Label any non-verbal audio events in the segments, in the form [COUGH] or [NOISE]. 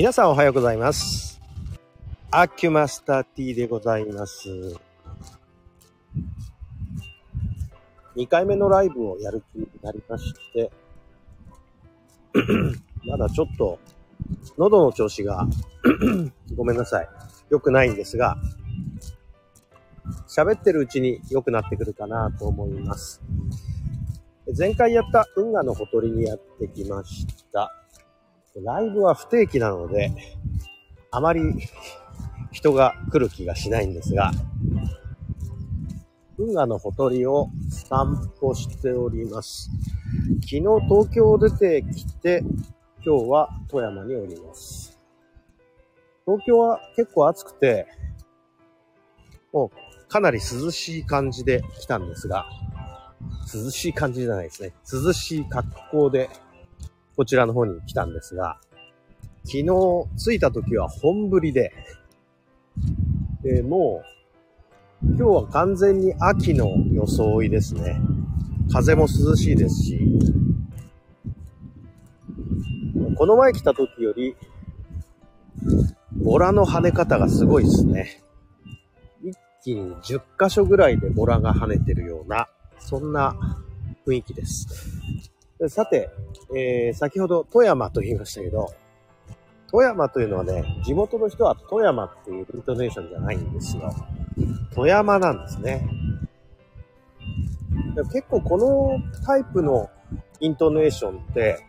皆さんおはようございます。アキュマスター T でございます。2回目のライブをやる気になりまして、[CLEARS THROAT] まだちょっと喉の調子が [CLEARS THROAT] ごめんなさい。良くないんですが、喋ってるうちに良くなってくるかなと思います。前回やった運河のほとりにやってきました。ライブは不定期なので、あまり人が来る気がしないんですが、運河のほとりを散歩しております。昨日東京を出てきて、今日は富山におります。東京は結構暑くて、もうかなり涼しい感じで来たんですが、涼しい感じじゃないですね。涼しい格好でこちらの方に来たんですが、昨日着いた時は本降りで、で、もう、今日は完全に秋の装いですね。風も涼しいですし、この前来た時より、ボラの跳ね方がすごいですね。一気に10箇所ぐらいでボラが跳ねてるような、そんな雰囲気です。さて、えー、先ほど富山と言いましたけど、富山というのはね、地元の人は富山っていうイントネーションじゃないんですよ。富山なんですね。結構このタイプのイントネーションって、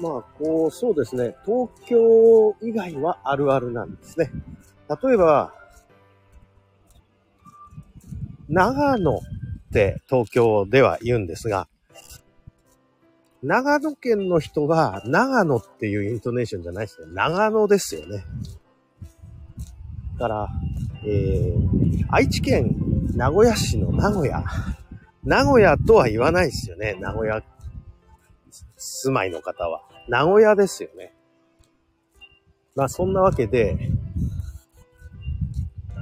まあ、こう、そうですね、東京以外はあるあるなんですね。例えば、長野って東京では言うんですが、長野県の人は長野っていうイントネーションじゃないですね。長野ですよね。だから、えー、愛知県名古屋市の名古屋。名古屋とは言わないですよね。名古屋住まいの方は。名古屋ですよね。まあそんなわけで、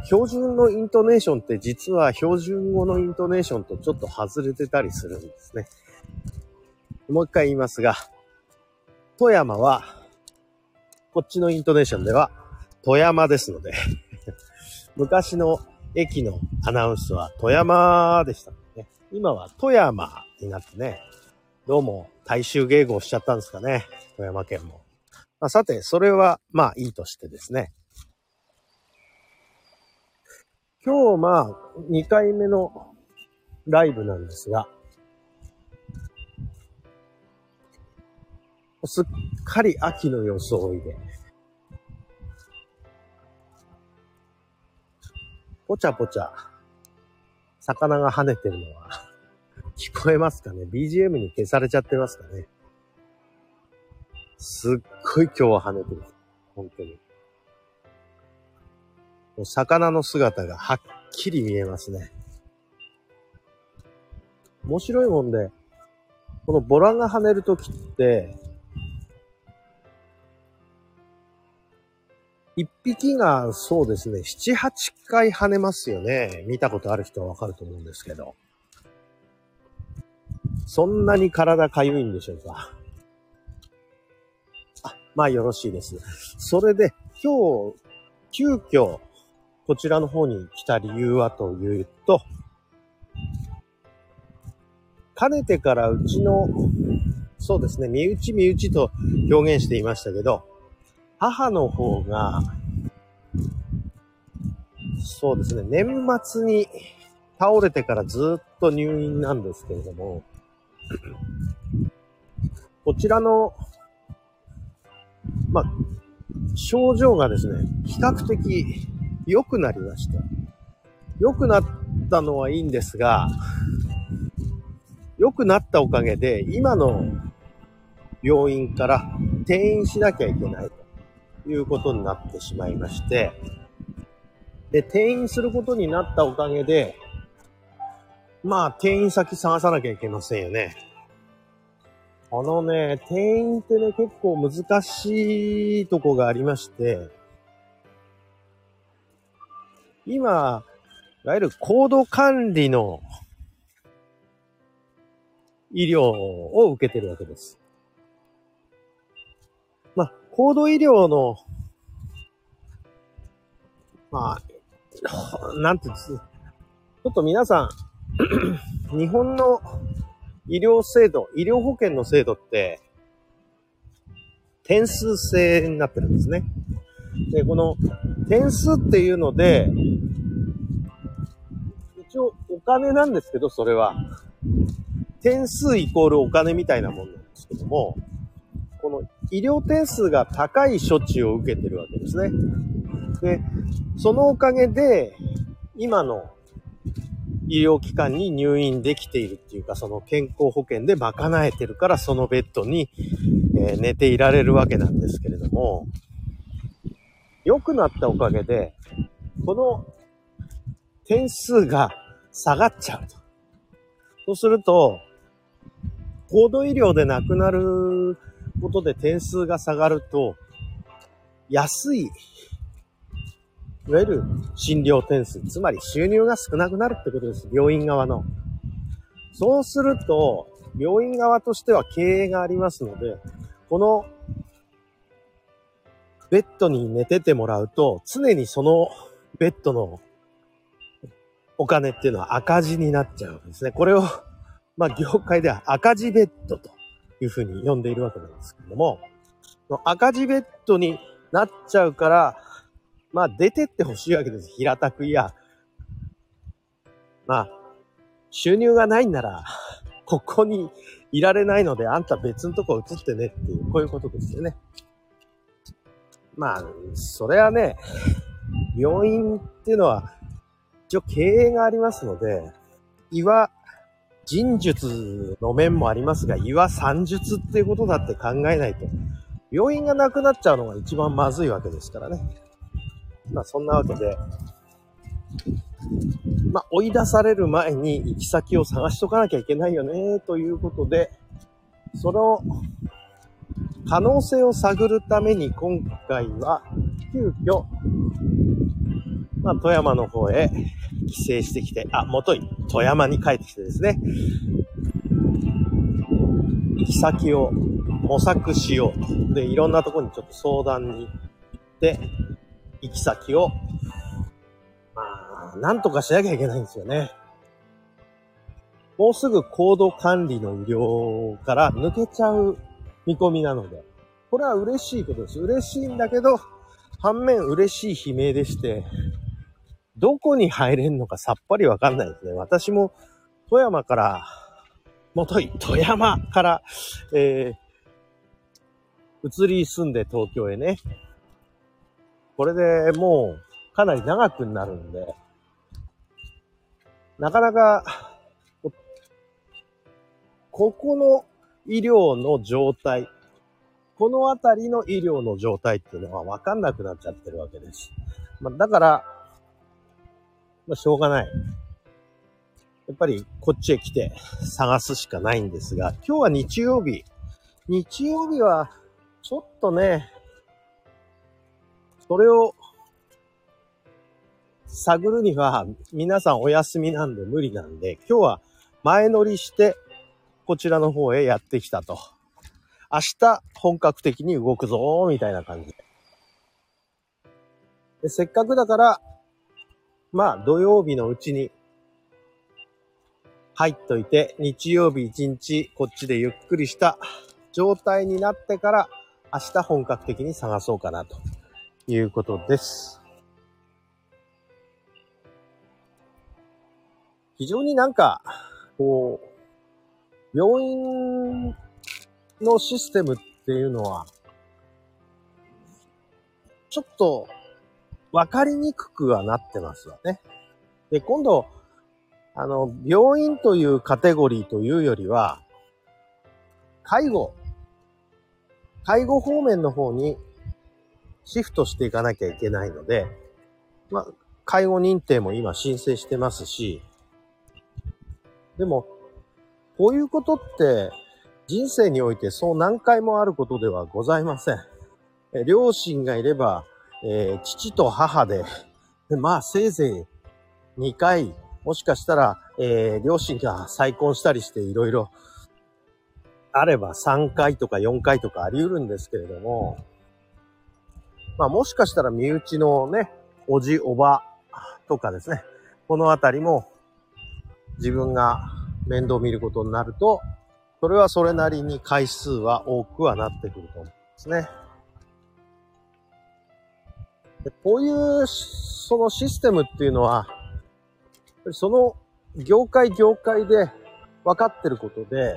標準のイントネーションって実は標準語のイントネーションとちょっと外れてたりするんですね。もう一回言いますが、富山は、こっちのイントネーションでは、富山ですので、[LAUGHS] 昔の駅のアナウンスは富山でしたね。今は富山になってね、どうも大衆迎合しちゃったんですかね、富山県も。まあ、さて、それはまあいいとしてですね。今日まあ2回目のライブなんですが、すっかり秋の装いで、ぽちゃぽちゃ、魚が跳ねてるのは、[LAUGHS] 聞こえますかね ?BGM に消されちゃってますかね？すっごい今日は跳ねてる。本当に。もう魚の姿がはっきり見えますね。面白いもんで、このボラが跳ねるときって、一匹がそうですね、七八回跳ねますよね。見たことある人はわかると思うんですけど。そんなに体かゆいんでしょうか。あ、まあよろしいです。それで、今日、急遽、こちらの方に来た理由はというと、かねてからうちの、そうですね、身内身内と表現していましたけど、母の方が、そうですね、年末に倒れてからずっと入院なんですけれども、こちらの、まあ、症状がですね、比較的良くなりました。良くなったのはいいんですが、良くなったおかげで、今の病院から転院しなきゃいけないということになってしまいまして、で、転院することになったおかげで、まあ、転院先探さなきゃいけませんよね。あのね、転院ってね、結構難しいとこがありまして、今、いわゆる行動管理の医療を受けてるわけです。まあ、高度医療の、まあ、なんていうんですちょっと皆さん、[CLEARS THROAT] 日本の医療制度、医療保険の制度って、点数制になってるんですね。で、この点数っていうので、金なんですけど、それは。点数イコールお金みたいなもんなんですけども、この医療点数が高い処置を受けてるわけですね。で、そのおかげで、今の医療機関に入院できているっていうか、その健康保険で賄えてるから、そのベッドに、え、寝ていられるわけなんですけれども、良くなったおかげで、この点数が下がっちゃうと。そうすると、高度医療で亡くなることで点数が下がると、安い、いわゆる診療点数、つまり収入が少なくなるってことです。病院側の。そうすると、病院側としては経営がありますので、このベッドに寝ててもらうと、常にそのベッドのお金っていうのは赤字になっちゃうんですね。これを、[LAUGHS] まあ業界では赤字ベッドというふうに呼んでいるわけなんですけども、赤字ベッドになっちゃうから、まあ出てってほしいわけです。平たくいや。まあ、収入がないんなら、[LAUGHS] ここにいられないので、あんた別のとこ移ってねっていう、こういうことですよね。まあ、それはね、病院っていうのは、一応経営がありますので、岩、人術の面もありますが、岩算術っていうことだって考えないと、病院がなくなっちゃうのが一番まずいわけですからね。まあそんなわけで、まあ追い出される前に行き先を探しとかなきゃいけないよね、ということで、その可能性を探るために今回は急遽、まあ、富山の方へ帰省してきて、あ、元い、富山に帰ってきてですね、行き先を模索しようと。で、いろんなとこにちょっと相談に行って、行き先を、まあ、なんとかしなきゃいけないんですよね。もうすぐ行動管理の医療から抜けちゃう見込みなので、これは嬉しいことです。嬉しいんだけど、反面嬉しい悲鳴でして、どこに入れんのかさっぱりわかんないですね。私も富山から、もとい、富山から、えー、移り住んで東京へね。これでもうかなり長くなるんで、なかなか、ここの医療の状態、このあたりの医療の状態っていうのはわかんなくなっちゃってるわけです。まあ、だから、まあ、しょうがない。やっぱりこっちへ来て探すしかないんですが、今日は日曜日。日曜日はちょっとね、それを探るには皆さんお休みなんで無理なんで、今日は前乗りしてこちらの方へやってきたと。明日本格的に動くぞみたいな感じ。でせっかくだから、まあ土曜日のうちに入っといて、日曜日一日こっちでゆっくりした状態になってから明日本格的に探そうかなということです。非常になんか、こう、病院のシステムっていうのは、ちょっと分かりにくくはなってますわね。で、今度、あの、病院というカテゴリーというよりは、介護、介護方面の方にシフトしていかなきゃいけないので、まあ、介護認定も今申請してますし、でも、こういうことって人生においてそう何回もあることではございません。両親がいれば、えー、父と母で、まあせいぜい2回、もしかしたら、えー、両親が再婚したりしていろいろあれば3回とか4回とかあり得るんですけれども、まあもしかしたら身内のね、おじ、おばとかですね、このあたりも自分が面倒見ることになると、それはそれなりに回数は多くはなってくると思うんですね。こういう、そのシステムっていうのは、その業界業界で分かってることで、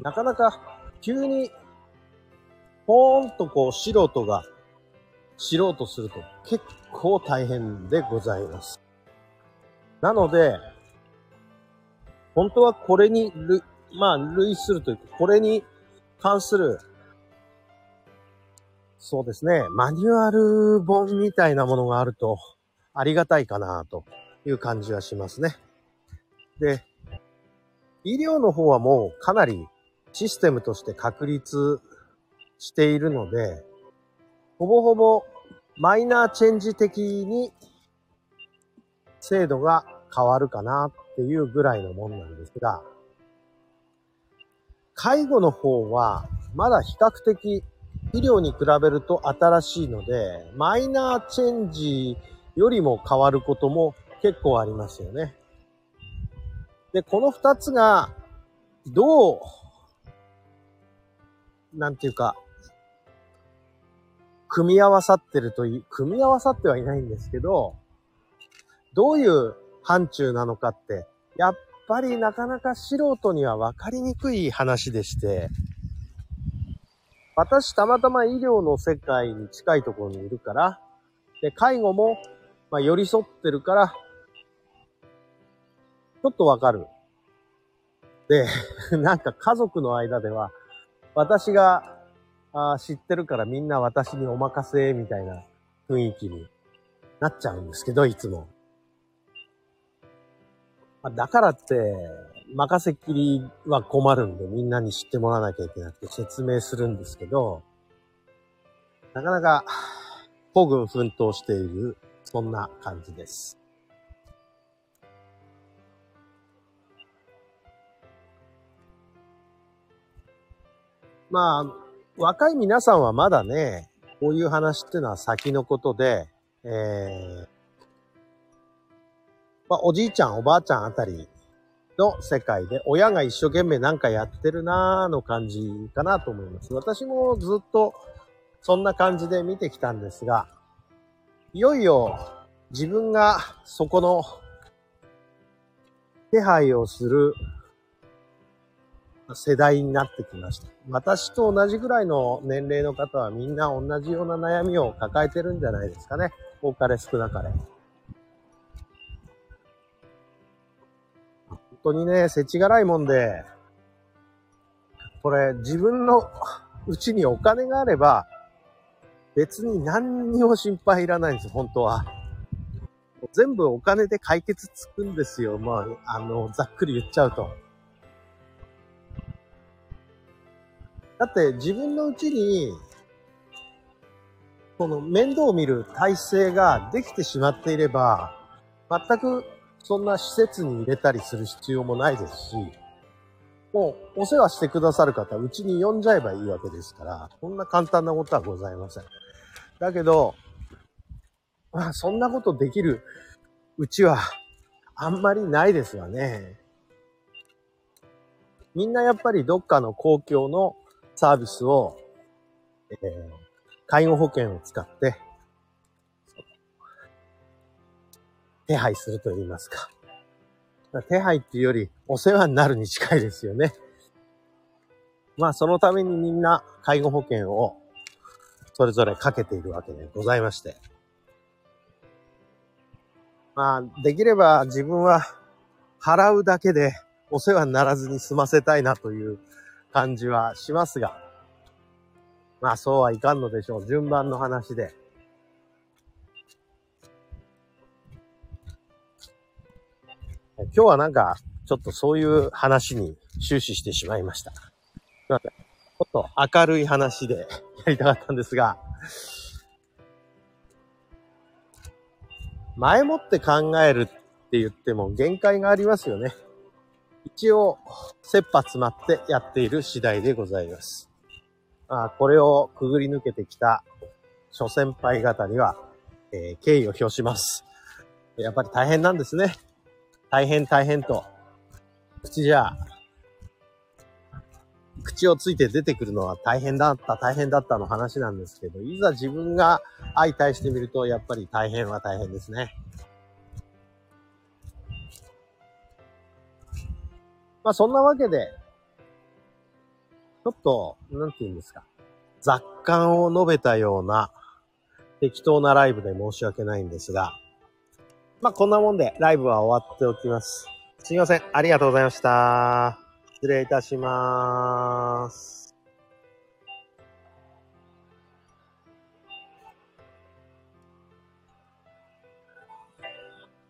なかなか急に、ポーンとこう素人が知ろうとすると結構大変でございます。なので、本当はこれに類、まあ類するというか、これに関するそうですね。マニュアル本みたいなものがあるとありがたいかなという感じはしますね。で、医療の方はもうかなりシステムとして確立しているので、ほぼほぼマイナーチェンジ的に制度が変わるかなっていうぐらいのもんなんですが、介護の方はまだ比較的医療に比べると新しいので、マイナーチェンジよりも変わることも結構ありますよね。で、この二つが、どう、なんていうか、組み合わさってるといい、組み合わさってはいないんですけど、どういう範疇なのかって、やっぱりなかなか素人には分かりにくい話でして、私たまたま医療の世界に近いところにいるから、で、介護も、ま、寄り添ってるから、ちょっとわかる。で、[LAUGHS] なんか家族の間では、私があ知ってるからみんな私にお任せみたいな雰囲気になっちゃうんですけど、いつも。だからって、任せっきりは困るんで、みんなに知ってもらわなきゃいけなくて説明するんですけど、なかなか、孤軍奮闘している、そんな感じです。まあ、若い皆さんはまだね、こういう話っていうのは先のことで、えー、まあ、おじいちゃん、おばあちゃんあたりの世界で、親が一生懸命なんかやってるなーの感じかなと思います。私もずっとそんな感じで見てきたんですが、いよいよ自分がそこの手配をする世代になってきました。私と同じぐらいの年齢の方はみんな同じような悩みを抱えてるんじゃないですかね。多かれ少なかれ。当にね、世知辛いもんで、これ自分のうちにお金があれば、別に何にも心配いらないんですよ、本当は。全部お金で解決つくんですよ。まあ、あの、ざっくり言っちゃうと。だって自分のうちに、この面倒を見る体制ができてしまっていれば、全くそんな施設に入れたりする必要もないですし、もうお世話してくださる方、うちに呼んじゃえばいいわけですから、こんな簡単なことはございません。だけど、まあ、そんなことできるうちはあんまりないですわね。みんなやっぱりどっかの公共のサービスを、えー、介護保険を使って手配すると言いますか。手配っていうよりお世話になるに近いですよね。まあそのためにみんな介護保険をそれぞれかけているわけでございまして。まあできれば自分は払うだけでお世話にならずに済ませたいなという感じはしますが。まあそうはいかんのでしょう。順番の話で。今日はなんか、ちょっとそういう話に終始してしまいました。すいません。ちょっと明るい話でやりたかったんですが、前もって考えるって言っても限界がありますよね。一応、切羽詰まってやっている次第でございます。まあ、これをくぐり抜けてきた諸先輩方には、えー、敬意を表します。やっぱり大変なんですね。大変大変と。口じゃ、口をついて出てくるのは大変だった、大変だったの話なんですけど、いざ自分が相対してみると、やっぱり大変は大変ですね。まあそんなわけで、ちょっと、なんて言うんですか。雑感を述べたような適当なライブで申し訳ないんですが、まあこんなもんでライブは終わっておきます。すいません。ありがとうございました。失礼いたします。